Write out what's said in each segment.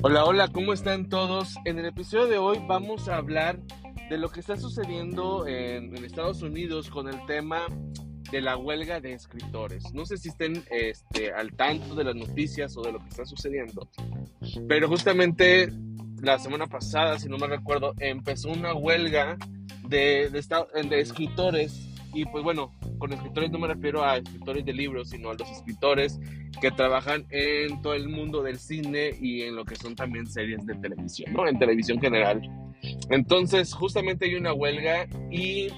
Hola, hola, ¿cómo están todos? En el episodio de hoy vamos a hablar de lo que está sucediendo en, en Estados Unidos con el tema de la huelga de escritores. No sé si estén este, al tanto de las noticias o de lo que está sucediendo, pero justamente la semana pasada, si no me recuerdo, empezó una huelga de, escritores y pues bueno, con escritores no me refiero a escritores de libros, sino a los escritores que trabajan en todo el mundo del cine y en lo que son también series de televisión, ¿no? En televisión general. Entonces, justamente hay una huelga y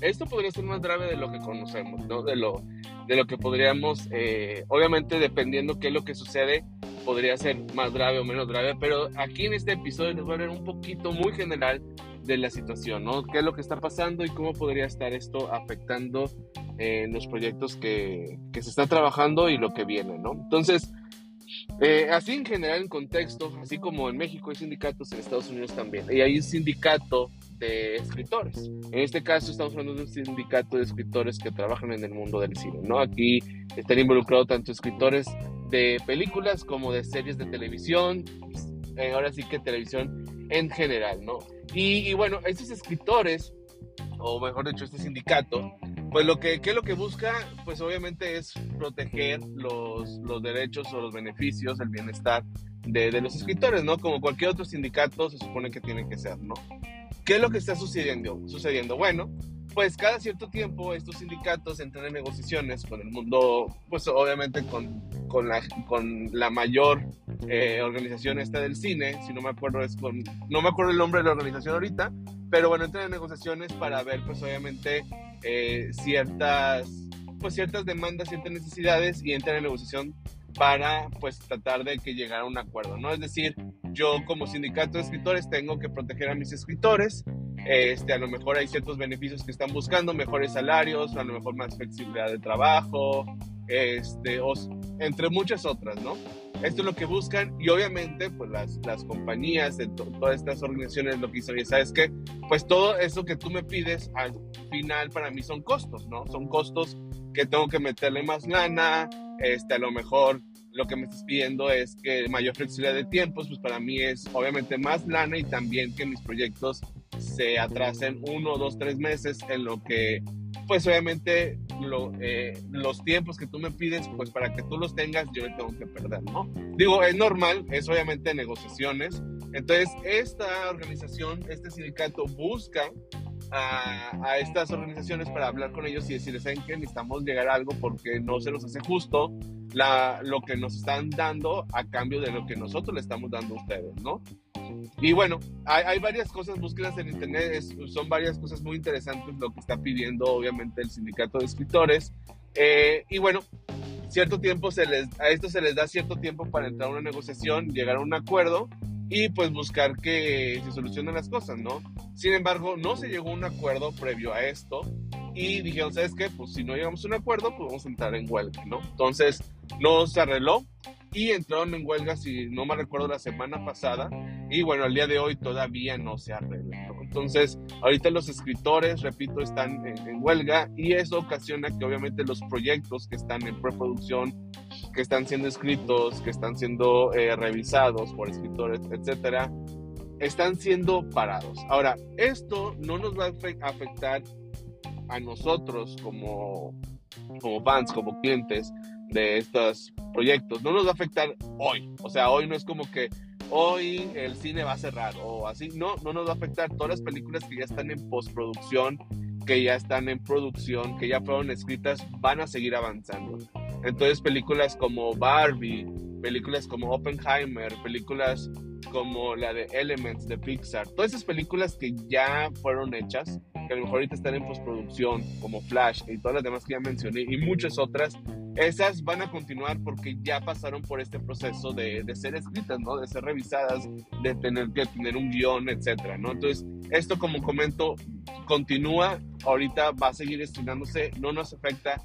esto podría ser más grave de lo que conocemos, ¿no? De lo, de lo que podríamos, eh, obviamente dependiendo qué es lo que sucede, podría ser más grave o menos grave, pero aquí en este episodio les voy a hablar un poquito muy general de la situación, ¿no? ¿Qué es lo que está pasando y cómo podría estar esto afectando eh, los proyectos que, que, se está trabajando y lo que viene, ¿no? Entonces, eh, así en general, en contexto, así como en México hay sindicatos, en Estados Unidos también, y hay un sindicato de escritores. En este caso estamos hablando de un sindicato de escritores que trabajan en el mundo del cine, ¿no? Aquí están involucrados tanto escritores de películas como de series de televisión, eh, ahora sí que televisión en general, ¿no? Y, bueno, estos escritores, o mejor dicho, este sindicato, pues lo que, ¿qué es lo que busca? Pues obviamente es proteger los, los derechos o los beneficios, el bienestar de, de, los escritores, ¿no? Como cualquier otro sindicato se supone que tiene que ser, ¿no? ¿Qué es lo que está sucediendo? Sucediendo, bueno, pues cada cierto tiempo estos sindicatos entran en negociaciones con el mundo, pues obviamente con, con, la, con la mayor eh, organización esta del cine, si no me acuerdo es con, no me acuerdo el nombre de la organización ahorita, pero bueno, entran en negociaciones para ver pues obviamente eh, ciertas, pues ciertas demandas, ciertas necesidades y entran en negociación para pues tratar de que llegara a un acuerdo, ¿no? Es decir, yo como sindicato de escritores tengo que proteger a mis escritores, este, a lo mejor hay ciertos beneficios que están buscando, mejores salarios, a lo mejor más flexibilidad de trabajo, este, o, entre muchas otras, ¿no? Esto es lo que buscan y obviamente pues las, las compañías, de todas estas organizaciones lo que dicen, y sabes que pues todo eso que tú me pides al final para mí son costos, ¿no? Son costos que tengo que meterle más lana, este, a lo mejor lo que me estás pidiendo es que mayor flexibilidad de tiempos, pues para mí es obviamente más lana y también que mis proyectos se atrasen uno, dos, tres meses en lo que, pues obviamente eh, los tiempos que tú me pides, pues para que tú los tengas, yo le tengo que perder, ¿no? Digo, es normal, es obviamente negociaciones. Entonces, esta organización, este sindicato busca a, estas organizaciones para hablar con ellos y decirles, ¿saben que Necesitamos llegar a algo porque no se nos hace justo lo que nos están dando a cambio de lo que nosotros le estamos dando a ustedes, ¿no? Y bueno, hay, varias cosas, búsquedas en internet, son varias cosas muy interesantes lo que está pidiendo obviamente el sindicato de escritores. Eh, y bueno, cierto tiempo se les, a esto se les da cierto tiempo para entrar a una negociación, llegar a un acuerdo y pues buscar que se solucionen las cosas, ¿no? Sin embargo, no se llegó a un acuerdo previo a esto y dijeron, ¿sabes qué? Pues si no llegamos a un acuerdo, pues vamos a entrar en huelga, ¿no? Entonces, no se arregló y entraron en huelga, si no me recuerdo, la semana pasada y bueno, al día de hoy todavía no se arregla, ¿no? Entonces, ahorita los escritores, repito, están en, en, huelga y eso ocasiona que obviamente los proyectos que están en preproducción, que están siendo escritos, que están siendo eh, revisados por escritores, etcétera, están siendo parados. Ahora, esto no nos va a afectar a nosotros como, como fans, como clientes de estos proyectos, no nos va a afectar hoy. O sea, hoy no es como que hoy el cine va a cerrar o así. No, no nos va a afectar. Todas las películas que ya están en postproducción, que ya están en producción, que ya fueron escritas, van a seguir avanzando. Entonces, películas como Barbie, películas como Oppenheimer, películas como la de Elements de Pixar, todas esas películas que ya fueron hechas, que a lo mejor ahorita están en postproducción, como Flash y todas las demás que ya mencioné, y muchas otras, esas van a continuar porque ya pasaron por este proceso de, de ser escritas, ¿no? De ser revisadas, de tener que tener un guion, etcétera, ¿no? Entonces, esto como comento, continúa, ahorita va a seguir estrenándose, no nos afecta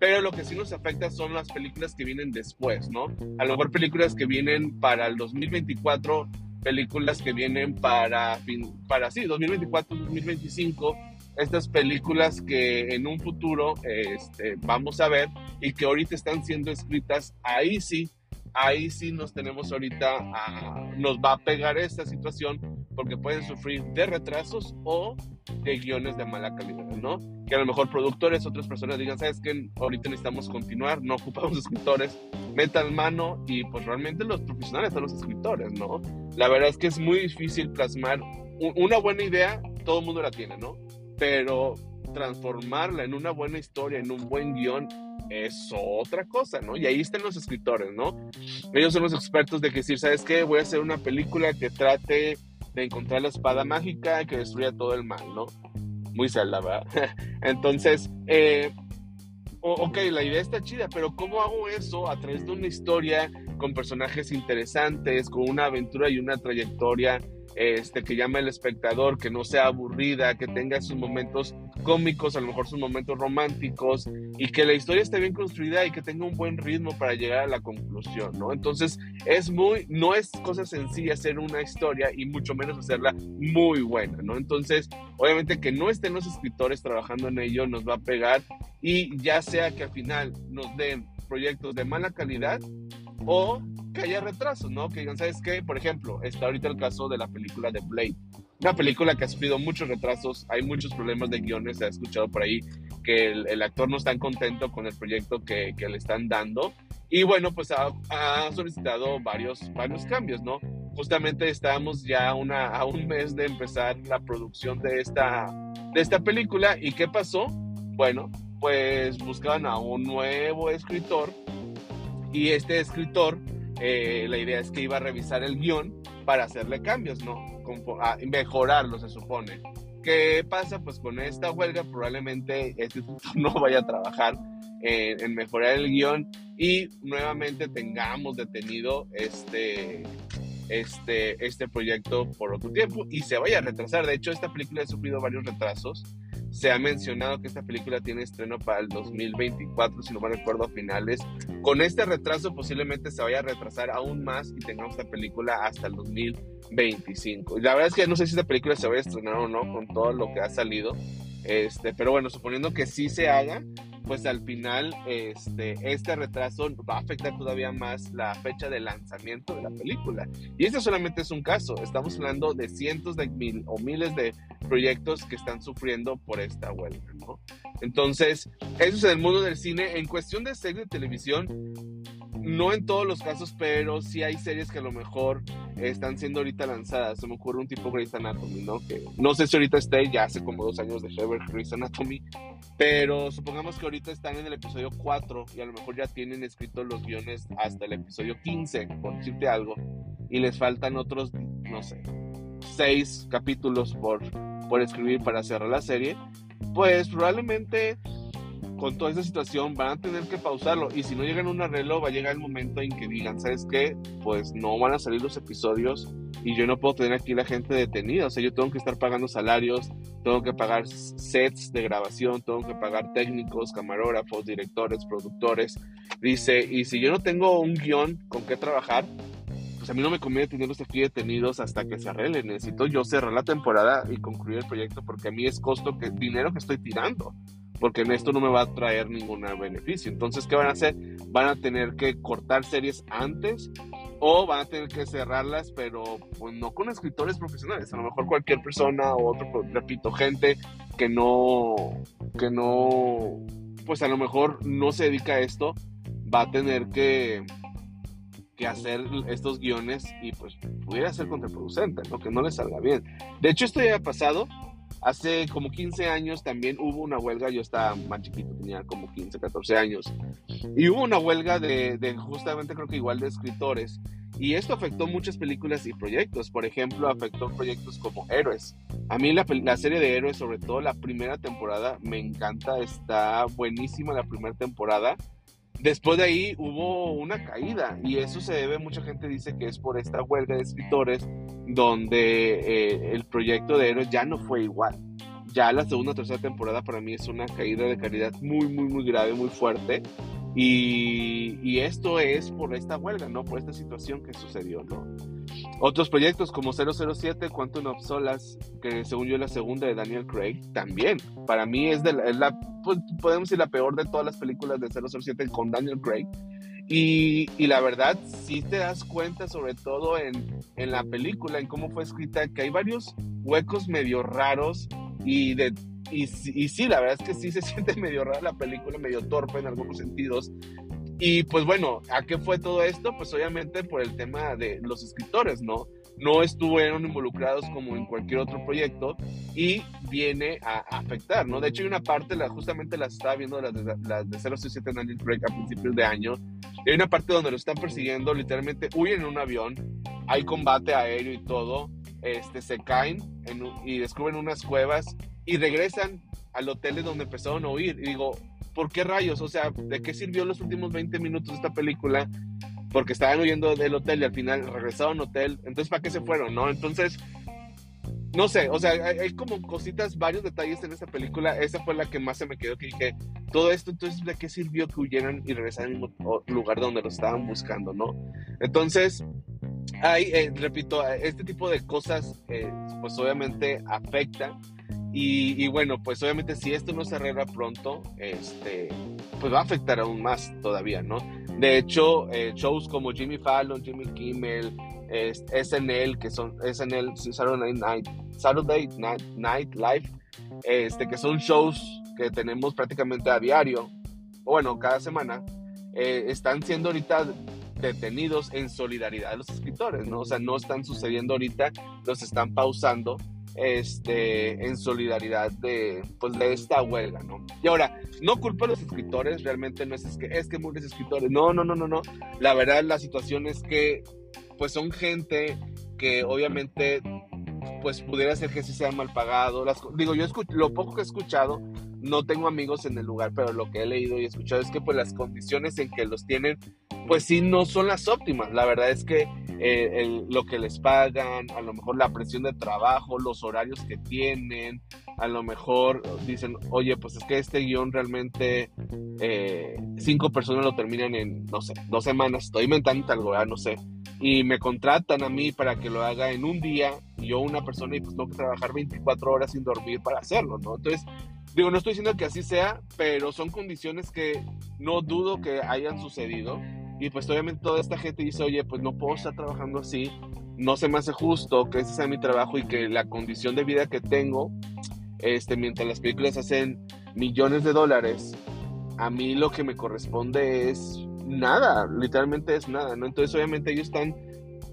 pero lo que sí nos afecta son las películas que vienen después, ¿no? A lo mejor películas que vienen para el 2024, películas que vienen para, para sí, 2024, 2025, estas películas que en un futuro este, vamos a ver y que ahorita están siendo escritas, ahí sí ahí sí nos tenemos ahorita, a, nos va a pegar esta situación porque pueden sufrir de retrasos o de guiones de mala calidad, ¿no? Que a lo mejor productores, otras personas digan, ¿sabes qué? Ahorita necesitamos continuar, no ocupamos escritores, metan mano y pues realmente los profesionales son los escritores, ¿no? La verdad es que es muy difícil plasmar una buena idea, todo el mundo la tiene, ¿no? Pero transformarla en una buena historia, en un buen guion, es otra cosa, ¿no? Y ahí están los escritores, ¿no? Ellos son los expertos de decir, ¿sabes qué? Voy a hacer una película que trate de encontrar la espada mágica que destruya todo el mal, ¿no? Muy ¿verdad? Entonces, eh, ok, la idea está chida, pero ¿cómo hago eso a través de una historia con personajes interesantes, con una aventura y una trayectoria este, que llame al espectador, que no sea aburrida, que tenga sus momentos cómicos, a lo mejor sus momentos románticos, y que la historia esté bien construida y que tenga un buen ritmo para llegar a la conclusión, ¿no? Entonces, es muy, no es cosa sencilla hacer una historia y mucho menos hacerla muy buena, ¿no? Entonces, obviamente que no estén los escritores trabajando en ello nos va a pegar y ya sea que al final nos den proyectos de mala calidad o que haya retrasos, ¿no? Que digan, ¿sabes qué? Por ejemplo, está ahorita el caso de la película de Blade. Una película que ha sufrido muchos retrasos, hay muchos problemas de guiones, se ha escuchado por ahí que el, actor no está contento con el proyecto que, le están dando. Y bueno, pues ha, solicitado varios, varios cambios, ¿no? Justamente estamos ya a un mes de empezar la producción de esta, de esta película. ¿Y qué pasó? Bueno, pues buscaban a un nuevo escritor y este escritor eh, la idea es que iba a revisar el guion para hacerle cambios, ¿no? A mejorarlo, se supone. ¿Qué pasa? Pues con esta huelga probablemente este no vaya a trabajar en, mejorar el guion y nuevamente tengamos detenido este, este, este proyecto por otro tiempo y se vaya a retrasar. De hecho, esta película ha sufrido varios retrasos se ha mencionado que esta película tiene estreno para el 2024, si no me recuerdo, finales. Con este retraso posiblemente se vaya a retrasar aún más y tengamos esta película hasta el 2025. La verdad es que no sé si esta película se va a estrenar o no con todo lo que ha salido. Este, pero bueno, suponiendo que sí se haga, pues al final este, este retraso va a afectar todavía más la fecha de lanzamiento de la película. Y este solamente es un caso, estamos hablando de cientos de mil o miles de proyectos que están sufriendo por esta huelga. Entonces, eso es el mundo del cine. En cuestión de serie de televisión, no en todos los casos, pero sí hay series que a lo mejor están siendo ahorita lanzadas. Se me ocurre un tipo Grey's Anatomy. Que no sé si ahorita esté, ya hace como dos años de Grey's Anatomy, pero supongamos que ahorita están en el episodio 4 y a lo mejor ya tienen escritos los guiones hasta el episodio 15, por decirte algo, y les faltan otros, no sé, seis capítulos por, por escribir para cerrar la serie, pues probablemente con toda esa situación van a tener que pausarlo y si no llegan a un arreglo va a llegar el momento en que digan, ¿sabes qué? Pues no van a salir los episodios y yo no puedo tener aquí la gente detenida, o sea, yo tengo que estar pagando salarios, tengo que pagar sets de grabación, tengo que pagar técnicos, camarógrafos, directores, productores. Dice, y si yo no tengo un guion con qué trabajar, pues a mí no me conviene tenerlos aquí detenidos hasta que se arreglen. Necesito yo cerrar la temporada y concluir el proyecto porque a mí es costo que dinero que estoy tirando porque en esto no me va a traer ningún beneficio. Entonces, ¿qué van a hacer? Van a tener que cortar series antes o van a tener que cerrarlas, pero pues, no con escritores profesionales. A lo mejor cualquier persona o otro, pues, repito, gente que no, que no, pues a lo mejor no se dedica a esto, va a tener que, que hacer estos guiones y pues pudiera ser contraproducente, ¿no? que no le salga bien. De hecho, esto ya ha pasado Hace como 15 años también hubo una huelga, yo estaba más chiquito, tenía como 15, 14 años, y hubo una huelga de, justamente creo que igual de escritores, y esto afectó muchas películas y proyectos, por ejemplo, afectó proyectos como Héroes. A mí la, la serie de Héroes, sobre todo la primera temporada, me encanta, está buenísima la primera temporada. Después de ahí hubo una caída y eso se debe, mucha gente dice que es por esta huelga de escritores donde eh, el proyecto de Héroes ya no fue igual. Ya la segunda o tercera temporada para mí es una caída de calidad muy, muy, muy grave, muy fuerte. Y, y esto es por esta huelga, ¿no? Por esta situación que sucedió, ¿no? Otros proyectos como 007, Quantum of Solace, que según yo es la segunda de Daniel Craig, también. Para mí es, de la, es la pues, podemos decir, la peor de todas las películas de 007 con Daniel Craig. Y, y, la verdad, sí te das cuenta, sobre todo en, en, la película, en cómo fue escrita, que hay varios huecos medio raros y, de, y, y sí, la verdad es que sí se siente medio rara la película, medio torpe en algunos sentidos. Y pues bueno, ¿a qué fue todo esto? Pues obviamente por el tema de los escritores, ¿no? no estuvieron involucrados como en cualquier otro proyecto y viene a, afectar, ¿no? De hecho, hay una parte, la, justamente las estaba viendo las de, las de 067 Break a principios de año, y hay una parte donde lo están persiguiendo, literalmente huyen en un avión, hay combate aéreo y todo, este, se caen y descubren unas cuevas y regresan al hotel donde empezaron a huir. Y digo, ¿por qué rayos? O sea, ¿de qué sirvió los últimos 20 minutos de esta película porque estaban huyendo del hotel y al final regresaron al hotel. Entonces, ¿para qué se fueron, no? Entonces, no sé, o sea, hay, como cositas, varios detalles en esta película. Esa fue la que más se me quedó, que dije, todo esto, entonces, ¿de qué sirvió que huyeran y regresaran al mismo lugar donde lo estaban buscando, no? Entonces, hay, eh, repito, este tipo de cosas, eh, pues obviamente afecta. Y, bueno, pues obviamente si esto no se arregla pronto, este, pues va a afectar aún más todavía, ¿no? De hecho, eh, shows como Jimmy Fallon, Jimmy Kimmel, SNL, que son SNL, Saturday Night, Saturday Night, Night Live, este, que son shows que tenemos prácticamente a diario, bueno, cada semana, eh, están siendo ahorita detenidos en solidaridad de los escritores, ¿no? O sea, no están sucediendo ahorita, los están pausando este, en solidaridad de, pues, de esta huelga, ¿no? Y ahora, no culpo a los escritores, realmente no es, que, es que muchos escritores, no, no, no, no, no. La verdad, la situación es que, pues, son gente que obviamente, pues, pudiera ser que sí sean mal pagados. Digo, yo lo poco que he escuchado, no tengo amigos en el lugar, pero lo que he leído y escuchado es que, pues, las condiciones en que los tienen, pues, sí, no son las óptimas. La verdad es que eh, lo que les pagan, a lo mejor la presión de trabajo, los horarios que tienen, a lo mejor dicen, oye, pues es que este guion realmente eh, cinco personas lo terminan en, no sé, dos semanas, estoy inventando algo, no sé, y me contratan a mí para que lo haga en un día, y yo una persona y pues tengo que trabajar 24 horas sin dormir para hacerlo, ¿no? Entonces, digo, no estoy diciendo que así sea, pero son condiciones que no dudo que hayan sucedido y pues obviamente toda esta gente dice, oye, pues no puedo estar trabajando así, no se me hace justo que ese sea mi trabajo y que la condición de vida que tengo, este, mientras las películas hacen millones de dólares, a mí lo que me corresponde es nada, literalmente es nada, ¿no? Entonces obviamente ellos están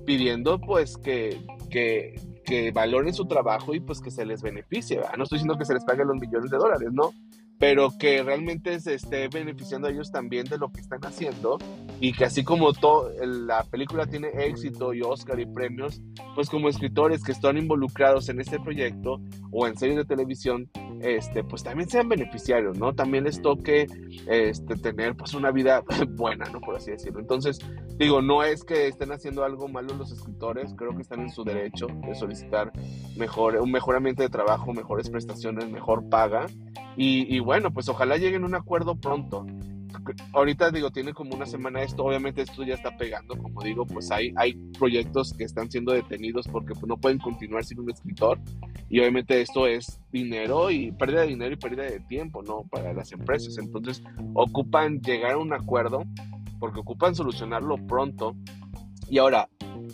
pidiendo pues que, que, que valoren su trabajo y pues que se les beneficie, ¿verdad? No estoy diciendo que se les paguen los millones de dólares, ¿no? Pero que realmente se esté beneficiando a ellos también de lo que están haciendo y que así como todo la película tiene éxito y Oscar y premios, pues como escritores que están involucrados en este proyecto o en series de televisión, este, pues también sean beneficiarios, ¿no? También les toque este, tener pues una vida buena, ¿no? Por así decirlo. Entonces, digo, no es que estén haciendo algo malo los escritores, creo que están en su derecho de solicitar mejor, un mejor ambiente de trabajo, mejores prestaciones, mejor paga y, bueno, pues ojalá lleguen a un acuerdo pronto. Ahorita digo, tiene como una semana esto, obviamente esto ya está pegando, como digo, pues hay, hay proyectos que están siendo detenidos porque pues, no pueden continuar sin un escritor y obviamente esto es dinero y pérdida de dinero y pérdida de tiempo, ¿no? Para las empresas. Entonces ocupan llegar a un acuerdo porque ocupan solucionarlo pronto. Y ahora,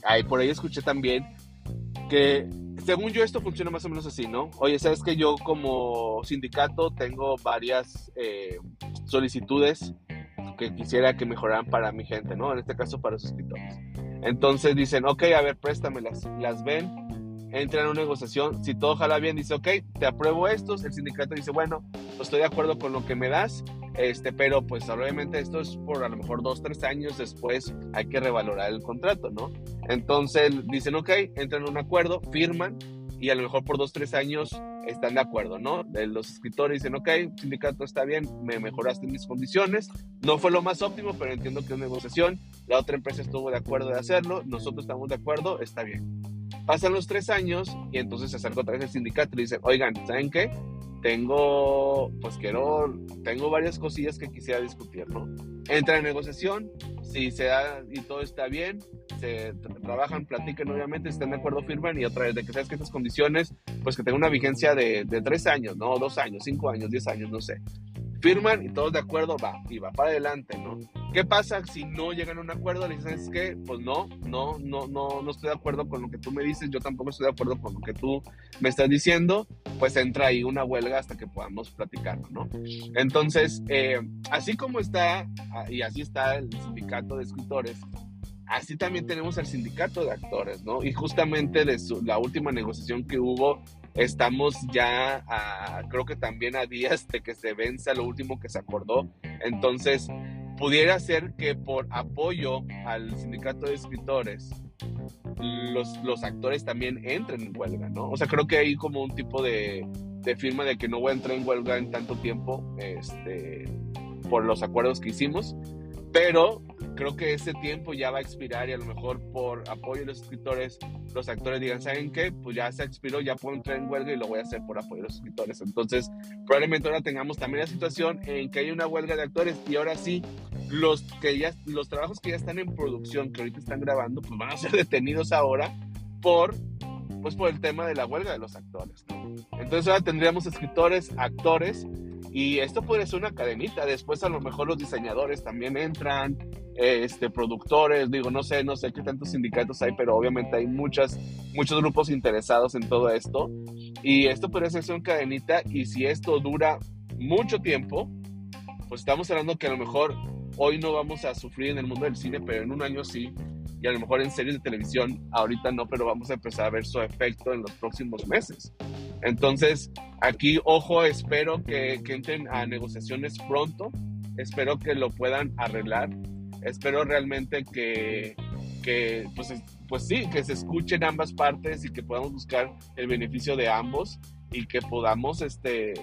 ahí por ahí escuché también que según yo esto funciona más o menos así, ¿no? Oye, sabes que yo como sindicato tengo varias eh, solicitudes que quisiera que mejoraran para mi gente, ¿no? En este caso para los escritores. Entonces dicen, ok, a ver, préstamelas. Las ven, entran a una negociación. Si todo jala bien, dice, ok, te apruebo estos. El sindicato dice, bueno, estoy de acuerdo con lo que me das, este, pero pues obviamente esto es por a lo mejor dos, tres años después hay que revalorar el contrato, ¿no? Entonces dicen, ok, entran a un acuerdo, firman y a lo mejor por dos, tres años están de acuerdo, ¿no? Los escritores dicen, ok, sindicato está bien, me mejoraste mis condiciones, no fue lo más óptimo, pero entiendo que es negociación, la otra empresa estuvo de acuerdo de hacerlo, nosotros estamos de acuerdo, está bien. Pasan los tres años y entonces se acerca otra vez el sindicato y dice, oigan, ¿saben qué? Tengo, pues quiero, tengo varias cosillas que quisiera discutir, ¿no? Entra en negociación, si se da y todo está bien, se trabajan, platican obviamente, están de acuerdo, firman y otra vez de que sabes que estas condiciones, pues que tenga una vigencia de, de tres años, ¿no? Dos años, cinco años, diez años, no sé firman y todos de acuerdo, va, y va para adelante, ¿no? ¿Qué pasa si no llegan a un acuerdo? Le dicen, es que, pues no, no, no, no, no estoy de acuerdo con lo que tú me dices, yo tampoco estoy de acuerdo con lo que tú me estás diciendo, pues entra ahí una huelga hasta que podamos platicarlo, ¿no? Entonces, eh, así como está, ah, y así está el sindicato de escritores, así también tenemos el sindicato de actores, ¿no? Y justamente de la última negociación que hubo, estamos ya, creo que también a días de que se venza lo último que se acordó. Entonces, pudiera ser que por apoyo al sindicato de escritores, los, los actores también entren en huelga, ¿no? O sea, creo que hay como un tipo de, de firma de que no voy a entrar en huelga en tanto tiempo, este, por los acuerdos que hicimos, pero creo que ese tiempo ya va a expirar y a lo mejor por apoyo de los escritores, los actores digan, ¿saben qué? Pues ya se expiró, ya puedo entrar en huelga y lo voy a hacer por apoyo de los escritores. Entonces, probablemente ahora tengamos también la situación en que hay una huelga de actores y ahora sí, los, que ya, los trabajos que ya están en producción, que ahorita están grabando, pues van a ser detenidos ahora por, pues por el tema de la huelga de los actores. Entonces ahora tendríamos escritores, actores, y esto puede ser una cadenita. Después a lo mejor los diseñadores también entran, este, productores, digo, no sé, no sé qué tantos sindicatos hay, pero obviamente hay muchas, muchos grupos interesados en todo esto. Y esto puede ser una cadenita y si esto dura mucho tiempo, pues estamos hablando que a lo mejor hoy no vamos a sufrir en el mundo del cine, pero en un año sí. Y a lo mejor en series de televisión, ahorita no, pero vamos a empezar a ver su efecto en los próximos meses. Entonces, aquí, ojo, espero que, que entren a negociaciones pronto, espero que lo puedan arreglar, espero realmente que, pues, pues sí, que se escuchen ambas partes y que podamos buscar el beneficio de ambos y que podamos, este,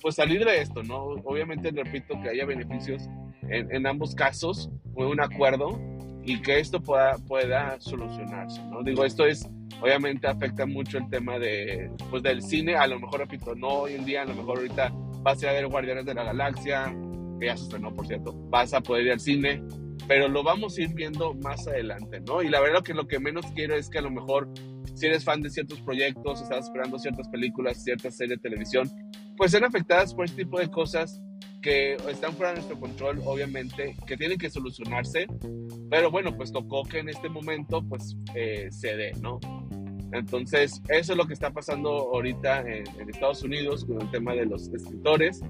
pues salir de esto, ¿no? Obviamente, repito, que haya beneficios en, en ambos casos, un acuerdo y que esto pueda, pueda solucionarse, ¿no? Digo, esto es obviamente afecta mucho el tema de, pues, del cine. A lo mejor, repito, no hoy en día, a lo mejor ahorita vas a ir a ver Guardianes de la Galaxia, que ya se estrenó, por cierto, vas a poder ir al cine, pero lo vamos a ir viendo más adelante, ¿no? Y la verdad que lo que menos quiero es que a lo mejor, si eres fan de ciertos proyectos, estás esperando ciertas películas, ciertas series de televisión, pues sean afectadas por este tipo de cosas que están fuera de nuestro control, obviamente, que tienen que solucionarse, pero bueno, pues tocó que en este momento, pues, eh, se dé, ¿no? Entonces, eso es lo que está pasando ahorita en, Estados Unidos con el tema de los escritores.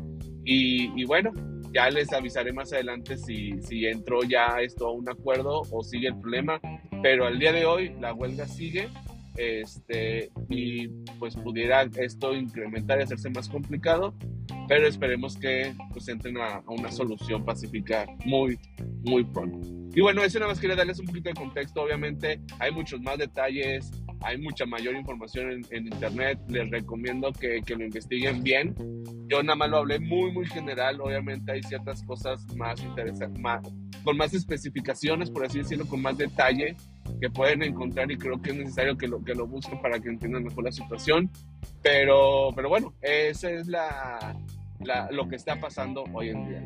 Y, bueno, ya les avisaré más adelante si, si entró ya esto a un acuerdo o sigue el problema. Pero al día de hoy la huelga sigue este, y pues pudiera esto incrementar y hacerse más complicado, pero esperemos que pues entren a, una solución pacífica muy, muy pronto. Y bueno, eso nada más quería darles un poquito de contexto, obviamente hay muchos más detalles, hay mucha mayor información en, internet, les recomiendo que, que, lo investiguen bien. Yo nada más lo hablé muy, muy general, obviamente hay ciertas cosas más interesantes, más, con más especificaciones, por así decirlo, con más detalle que pueden encontrar y creo que es necesario que lo, que lo busquen para que entiendan mejor la situación. Pero, pero bueno, esa es la lo que está pasando hoy en día.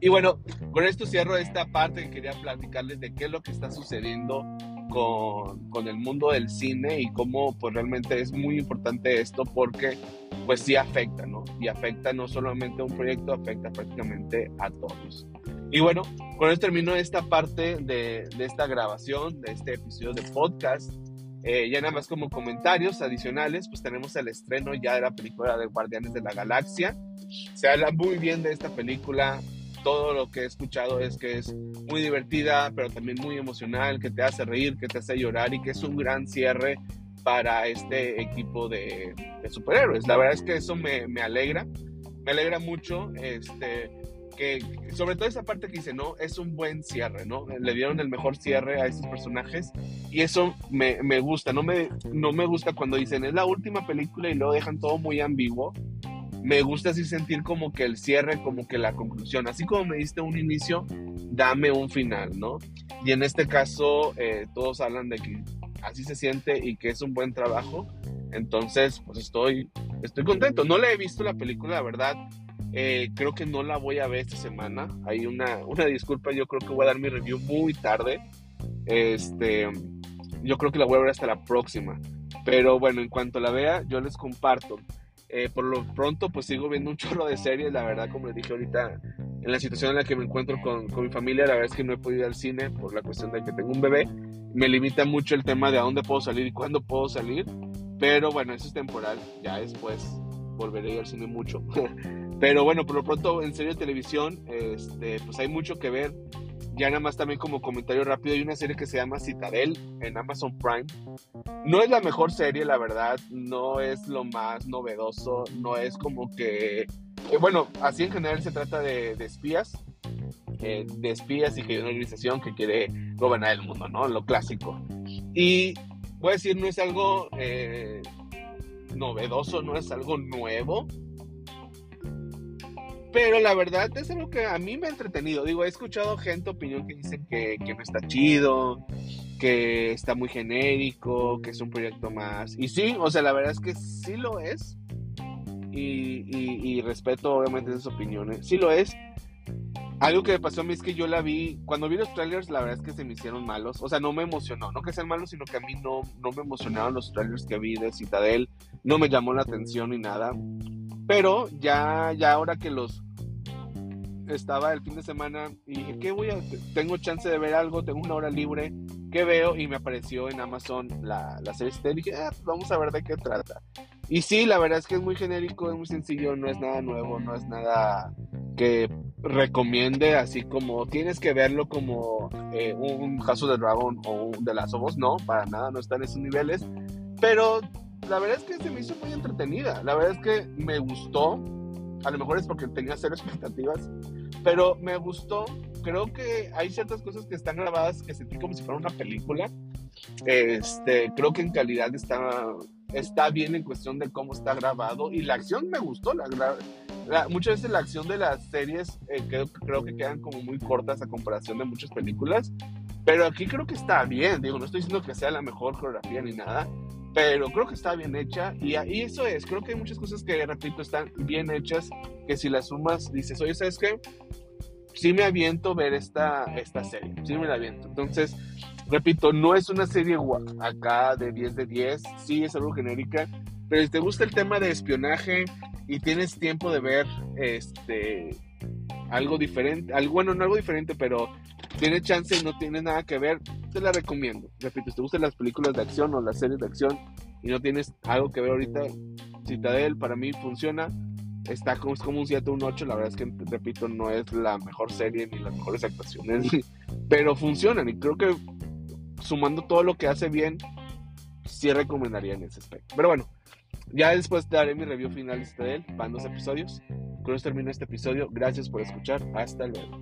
Y bueno, con esto cierro esta parte que quería platicarles de qué es lo que está sucediendo con, con, el mundo del cine y cómo pues realmente es muy importante esto porque pues sí afecta, ¿no? Y afecta no solamente a un proyecto, afecta prácticamente a todos. Y bueno, con esto termino esta parte de, de esta grabación, de este episodio de podcast. Eh, ya nada más como comentarios adicionales, pues tenemos el estreno ya de la película de Guardianes de la Galaxia. Se habla muy bien de esta película, todo lo que he escuchado es que es muy divertida, pero también muy emocional, que te hace reír, que te hace llorar y que es un gran cierre para este equipo de, superhéroes. La verdad es que eso me, me, alegra, me alegra mucho, este, que sobre todo esa parte que dice, no, es un buen cierre, ¿no? Le dieron el mejor cierre a esos personajes y eso me, me gusta, no me, no me gusta cuando dicen, es la última película y lo dejan todo muy ambiguo me gusta así sentir como que el cierre, como que la conclusión. Así como me diste un inicio, dame un final, ¿no? Y en este caso, eh, todos hablan de que así se siente y que es un buen trabajo. Entonces, pues estoy, estoy contento. No le he visto la película, la verdad. Eh, creo que no la voy a ver esta semana. Hay una, una disculpa, yo creo que voy a dar mi review muy tarde. Este, yo creo que la voy a ver hasta la próxima. Pero bueno, en cuanto la vea, yo les comparto. Eh, por lo pronto, pues sigo viendo un chorro de series, la verdad, como les dije ahorita, en la situación en la que me encuentro con, con, mi familia, la verdad es que no he podido ir al cine por la cuestión de que tengo un bebé. Me limita mucho el tema de a dónde puedo salir y cuándo puedo salir. Pero bueno, eso es temporal. Ya después volveré a ir al cine mucho. pero bueno, por lo pronto, en serio, televisión, este, pues hay mucho que ver. Ya nada más también como comentario rápido, hay una serie que se llama Citadel en Amazon Prime. No es la mejor serie, la verdad, no es lo más novedoso, no es como que... Eh, bueno, así en general se trata de, espías, eh, de espías y que hay una organización que quiere gobernar el mundo, ¿no? Lo clásico. Y voy a decir, no es algo eh, novedoso, no es algo nuevo, pero la verdad es algo que a mí me ha entretenido. Digo, he escuchado gente, opinión que dicen que, que, no está chido, que está muy genérico, que es un proyecto más. Y sí, o sea, la verdad es que sí lo es. Y, y, y respeto obviamente esas opiniones. Sí lo es. Algo que me pasó a mí es que yo la vi, cuando vi los trailers, la verdad es que se me hicieron malos. O sea, no me emocionó. No que sean malos, sino que a mí no, no me emocionaron los trailers que vi de Citadel. No me llamó la atención ni nada. Pero ya, ya ahora que los estaba el fin de semana y dije, ¿qué voy a? Tengo chance de ver algo, tengo una hora libre, ¿qué veo? Y me apareció en Amazon la, la serie y dije, ah, pues vamos a ver de qué trata. Y sí, la verdad es que es muy genérico, es muy sencillo, no es nada nuevo, no es nada que recomiende así como tienes que verlo como eh, un caso de Dragon o un de las Us, no, para nada, no está en esos niveles. Pero la verdad es que se me hizo muy entretenida. La verdad es que me gustó. A lo mejor es porque tenía cero expectativas. Pero me gustó. Creo que hay ciertas cosas que están grabadas que sentí como si fuera una película. Este, creo que en calidad está, está bien en cuestión de cómo está grabado. Y la acción me gustó. La, la, muchas veces la acción de las series eh, creo, creo que quedan como muy cortas a comparación de muchas películas. Pero aquí creo que está bien. Digo, no estoy diciendo que sea la mejor coreografía ni nada pero creo que está bien hecha y, y, eso es, creo que hay muchas cosas que, repito, están bien hechas, que si las sumas dices, oye, ¿sabes qué? Sí me aviento ver esta, esta serie, sí me la aviento. Entonces, repito, no es una serie acá de 10 de 10, sí es algo genérica, pero si te gusta el tema de espionaje y tienes tiempo de ver este algo diferente, algo bueno, no algo diferente, pero tiene chance y no tiene nada que ver, te la recomiendo. Repito, si te gustan las películas de acción o las series de acción y no tienes algo que ver ahorita, Citadel para mí funciona. Está como, es como un 7 un 8, la verdad es que, repito, no es la mejor serie ni las mejores actuaciones, pero funcionan y creo que sumando todo lo que hace bien, sí recomendaría en ese aspecto. Pero bueno, ya después daré mi review final de Citadel, van dos episodios. Con eso termino este episodio. Gracias por escuchar. Hasta luego.